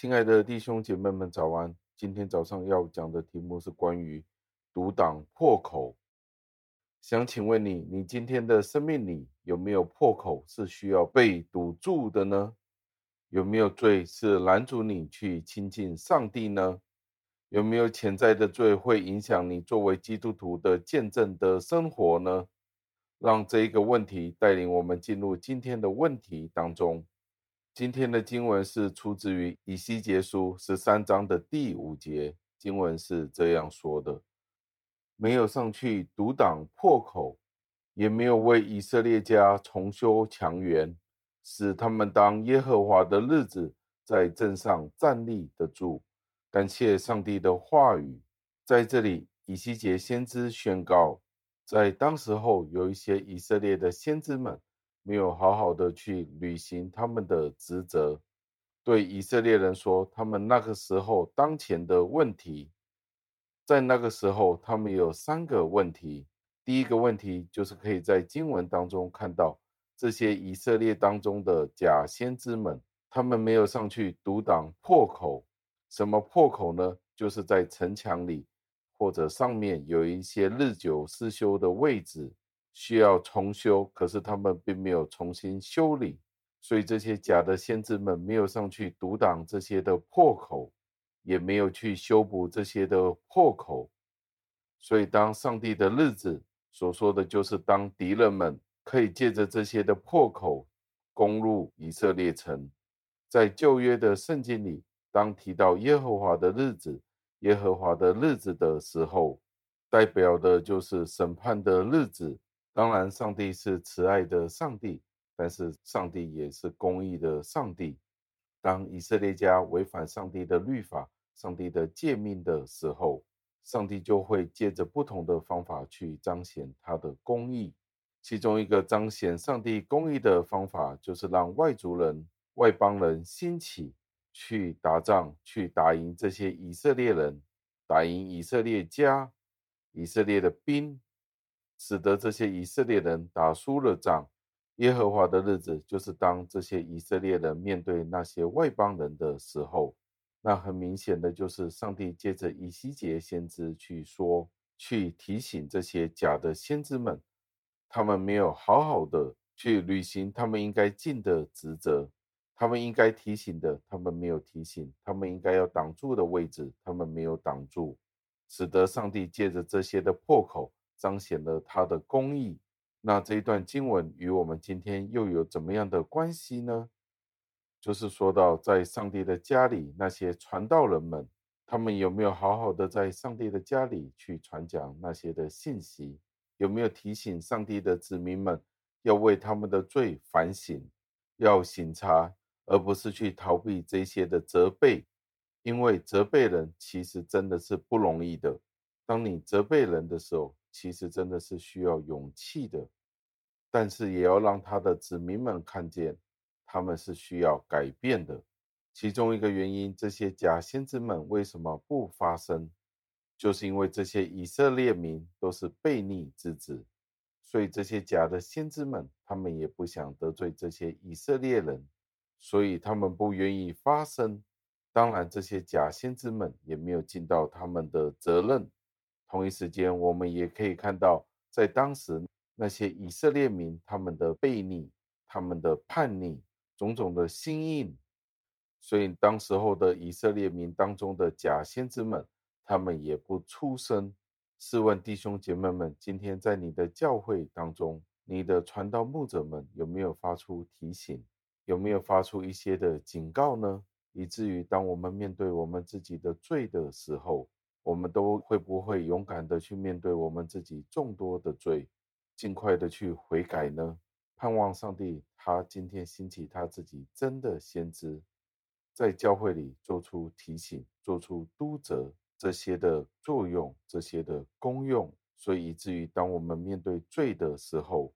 亲爱的弟兄姐妹们，早安！今天早上要讲的题目是关于阻挡破口。想请问你，你今天的生命里有没有破口是需要被堵住的呢？有没有罪是拦阻你去亲近上帝呢？有没有潜在的罪会影响你作为基督徒的见证的生活呢？让这一个问题带领我们进入今天的问题当中。今天的经文是出自于以西结书十三章的第五节，经文是这样说的：没有上去阻挡破口，也没有为以色列家重修墙垣，使他们当耶和华的日子在阵上站立得住。感谢上帝的话语，在这里，以西结先知宣告，在当时候有一些以色列的先知们。没有好好的去履行他们的职责，对以色列人说，他们那个时候当前的问题，在那个时候，他们有三个问题。第一个问题就是可以在经文当中看到这些以色列当中的假先知们，他们没有上去阻挡破口。什么破口呢？就是在城墙里或者上面有一些日久失修的位置。需要重修，可是他们并没有重新修理，所以这些假的先知们没有上去阻挡这些的破口，也没有去修补这些的破口。所以，当上帝的日子所说的就是，当敌人们可以借着这些的破口攻入以色列城。在旧约的圣经里，当提到耶和华的日子、耶和华的日子的时候，代表的就是审判的日子。当然，上帝是慈爱的上帝，但是上帝也是公义的上帝。当以色列家违反上帝的律法、上帝的诫命的时候，上帝就会借着不同的方法去彰显他的公义。其中一个彰显上帝公义的方法，就是让外族人、外邦人兴起去打仗，去打赢这些以色列人，打赢以色列家、以色列的兵。使得这些以色列人打输了仗，耶和华的日子就是当这些以色列人面对那些外邦人的时候，那很明显的就是上帝借着以西结先知去说，去提醒这些假的先知们，他们没有好好的去履行他们应该尽的职责，他们应该提醒的，他们没有提醒，他们应该要挡住的位置，他们没有挡住，使得上帝借着这些的破口。彰显了他的公义。那这一段经文与我们今天又有怎么样的关系呢？就是说到在上帝的家里，那些传道人们，他们有没有好好的在上帝的家里去传讲那些的信息？有没有提醒上帝的子民们要为他们的罪反省，要省察，而不是去逃避这些的责备？因为责备人其实真的是不容易的。当你责备人的时候，其实真的是需要勇气的，但是也要让他的子民们看见，他们是需要改变的。其中一个原因，这些假先知们为什么不发声？就是因为这些以色列民都是悖逆之子，所以这些假的先知们，他们也不想得罪这些以色列人，所以他们不愿意发声。当然，这些假先知们也没有尽到他们的责任。同一时间，我们也可以看到，在当时那些以色列民他们的悖逆、他们的叛逆、种种的心硬，所以当时候的以色列民当中的假先知们，他们也不出声。试问弟兄姐妹们，今天在你的教会当中，你的传道牧者们有没有发出提醒？有没有发出一些的警告呢？以至于当我们面对我们自己的罪的时候，我们都会不会勇敢的去面对我们自己众多的罪，尽快的去悔改呢？盼望上帝他今天兴起他自己真的先知，在教会里做出提醒、做出督责这些的作用、这些的功用，所以以至于当我们面对罪的时候，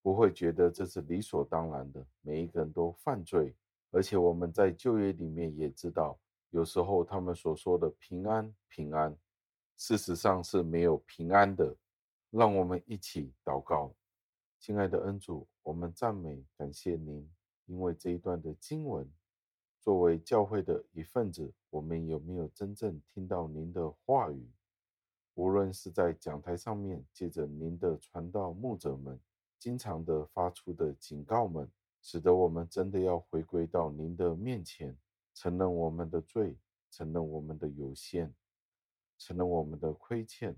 不会觉得这是理所当然的，每一个人都犯罪，而且我们在旧约里面也知道。有时候他们所说的平安、平安，事实上是没有平安的。让我们一起祷告，亲爱的恩主，我们赞美感谢您，因为这一段的经文作为教会的一份子，我们有没有真正听到您的话语？无论是在讲台上面，借着您的传道牧者们经常的发出的警告们，使得我们真的要回归到您的面前，承认我们的罪，承认我们的有限，承认我们的亏欠，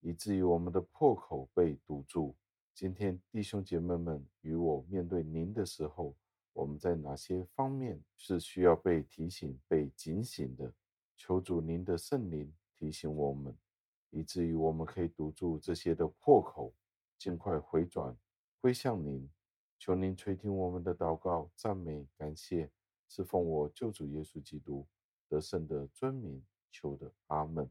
以至于我们的破口被堵住。今天弟兄姐妹们与我面对您的时候，我们在哪些方面是需要被提醒、被警醒的？求主您的圣灵提醒我们，以至于我们可以堵住这些的破口，尽快回转归向您。求您垂听我们的祷告、赞美、感谢，是奉我救主耶稣基督得胜的尊名求的。阿门。